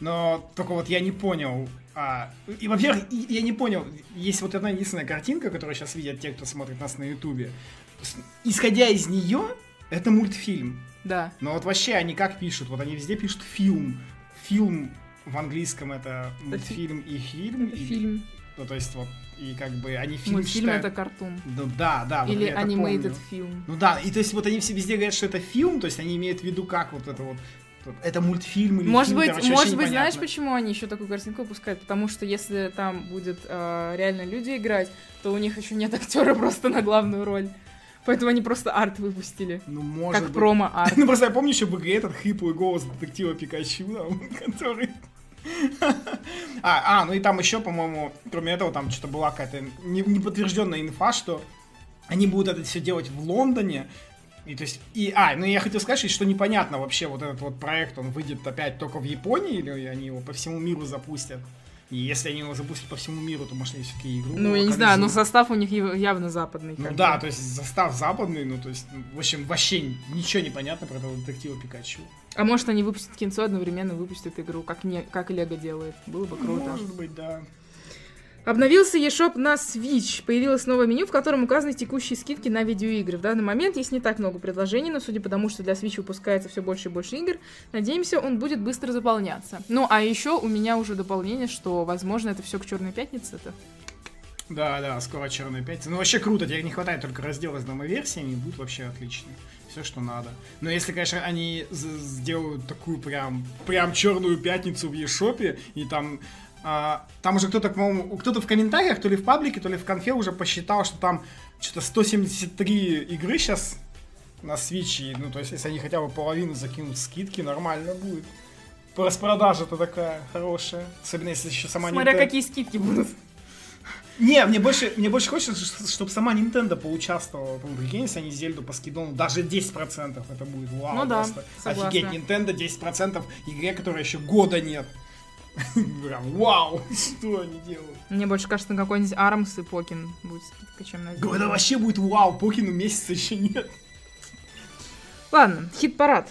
Но только вот я не понял, А, и, во-первых, я не понял, есть вот одна единственная картинка, которую сейчас видят те, кто смотрит нас на Ютубе. Исходя из нее, это мультфильм. Да. Но вот вообще они как пишут? Вот они везде пишут фильм. Фильм в английском это мультфильм и фильм. Это и- фильм. Ну, то есть вот, и как бы они фильм Мультфильм считают- это картун. Ну, да, да. вот Или animated фильм. Ну да, и то есть вот они все везде говорят, что это фильм, то есть они имеют в виду как вот это вот это мультфильм или Может фильм, быть, может быть, знаешь, почему они еще такую картинку выпускают? Потому что если там будет э, реально люди играть, то у них еще нет актера просто на главную роль. Поэтому они просто арт выпустили. Ну, может как быть. промо-арт. Ну, просто я помню еще игре этот хриплый голос детектива Пикачу, там, который... А, а, ну и там еще, по-моему, кроме этого, там что-то была какая-то не- неподтвержденная инфа, что они будут это все делать в Лондоне. И то есть, и, а, ну я хотел сказать, что непонятно вообще, вот этот вот проект, он выйдет опять только в Японии, или они его по всему миру запустят? И если они его запустят по всему миру, то, может, они все-таки игру Ну, я не знаю, но состав у них яв- явно западный. Ну да, то есть состав западный, ну то есть, в общем, вообще ничего не понятно про этого детектива Пикачу. А может, они выпустят кинцо одновременно выпустят игру, как, не, как Лего делает. Было бы круто. Может быть, да. Обновился eShop на Switch. Появилось новое меню, в котором указаны текущие скидки на видеоигры. В данный момент есть не так много предложений, но судя по тому, что для Switch выпускается все больше и больше игр, надеемся, он будет быстро заполняться. Ну, а еще у меня уже дополнение, что, возможно, это все к Черной пятнице. -то. Да, да, скоро Черная пятница. Ну вообще круто, теперь не хватает только раздела с домоверсиями, и будет вообще отлично. Все, что надо. Но если, конечно, они сделают такую прям, прям черную пятницу в Ешопе, и там там уже кто-то, по-моему, кто-то в комментариях, то ли в паблике, то ли в конфе уже посчитал, что там что-то 173 игры сейчас на Switch, ну, то есть, если они хотя бы половину закинут скидки, нормально будет. Распродажа-то такая хорошая. Особенно если еще сама Смотря Nintendo- какие скидки будут. не, мне больше, мне больше хочется, чтобы сама Nintendo поучаствовала. Прикинь, если они Зельду по скидону, даже 10% это будет вау. Ну да, просто. согласна. Офигеть, Nintendo 10% игре, которой еще года нет. Прям вау, что они делают. Мне больше кажется, на какой-нибудь Армс и Покин будет скидка, чем на да вообще будет вау, Покину месяца еще нет. Ладно, хит-парад.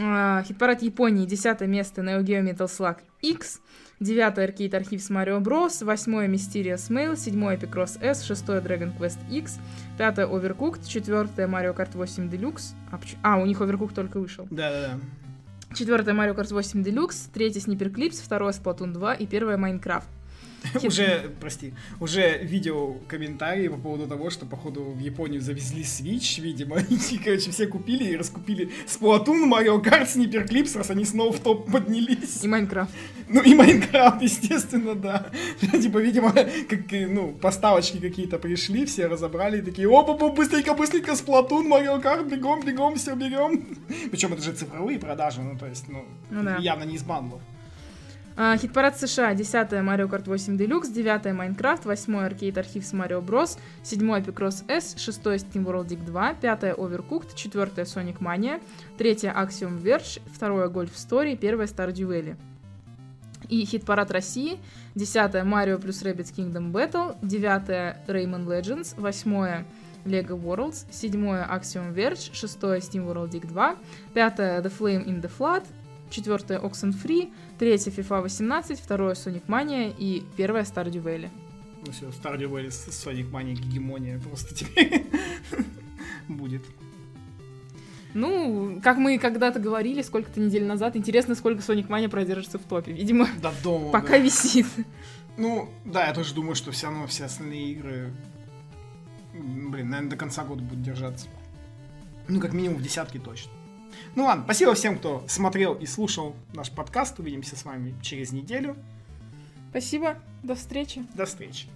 А, Хит-парад Японии. Десятое место Neo Geo Metal Slug X. Девятое Arcade Archives Mario Bros. Восьмое Mysterious Mail. Седьмое Picross S. Шестое Dragon Quest X. Пятое Overcooked. Четвертое Mario Kart 8 Deluxe. А, а, у них Overcooked только вышел. Да-да-да. Четвертое Mario Kart 8 Deluxe. Третье Sniper Clips. Второе Splatoon 2. И первое Minecraft. Хит- Уже, прости, уже видел комментарии по поводу того, что, походу, в Японию завезли Switch, видимо, и, короче, все купили и раскупили Splatoon, Mario Kart, Sniper раз они снова в топ поднялись. И Minecraft. Ну и Майнкрафт, естественно, да. Типа, видимо, как, ну, поставочки какие-то пришли, все разобрали и такие, опа, быстренько, быстренько, Сплатун, Марио Карт, бегом, бегом, все берем. Причем это же цифровые продажи, ну, то есть, ну, Ну явно не из бандлов. А, Хит-парад США. Десятое Mario Kart 8 Deluxe. Девятое Minecraft. Восьмое Arcade Archives Mario Bros. Седьмое Picross S. Шестое Steam World Dig 2. Пятое Overcooked. Четвертое Sonic Mania. Третье Axiom Verge. Второе Golf Story. Первое Stardew Valley. И хит-парад России. Десятое Mario плюс Rabbids Kingdom Battle. Девятое Rayman Legends. Восьмое Lego Worlds. Седьмое Axiom Verge. Шестое Steam World Dig 2. Пятое The Flame in the Flood. Четвертое Oxenfree. Третье FIFA 18. Второе Sonic Mania. И первое Stardew Valley. Ну все, Stardew Valley Sonic Mania гегемония просто теперь будет. Ну, как мы когда-то говорили, сколько-то недель назад, интересно, сколько Sonic Mania продержится в топе. Видимо, До дома. пока да. висит. Ну, да, я тоже думаю, что все равно все остальные игры, блин, наверное, до конца года будут держаться. Ну, как минимум в десятке точно. Ну ладно, спасибо всем, кто смотрел и слушал наш подкаст. Увидимся с вами через неделю. Спасибо, до встречи. До встречи.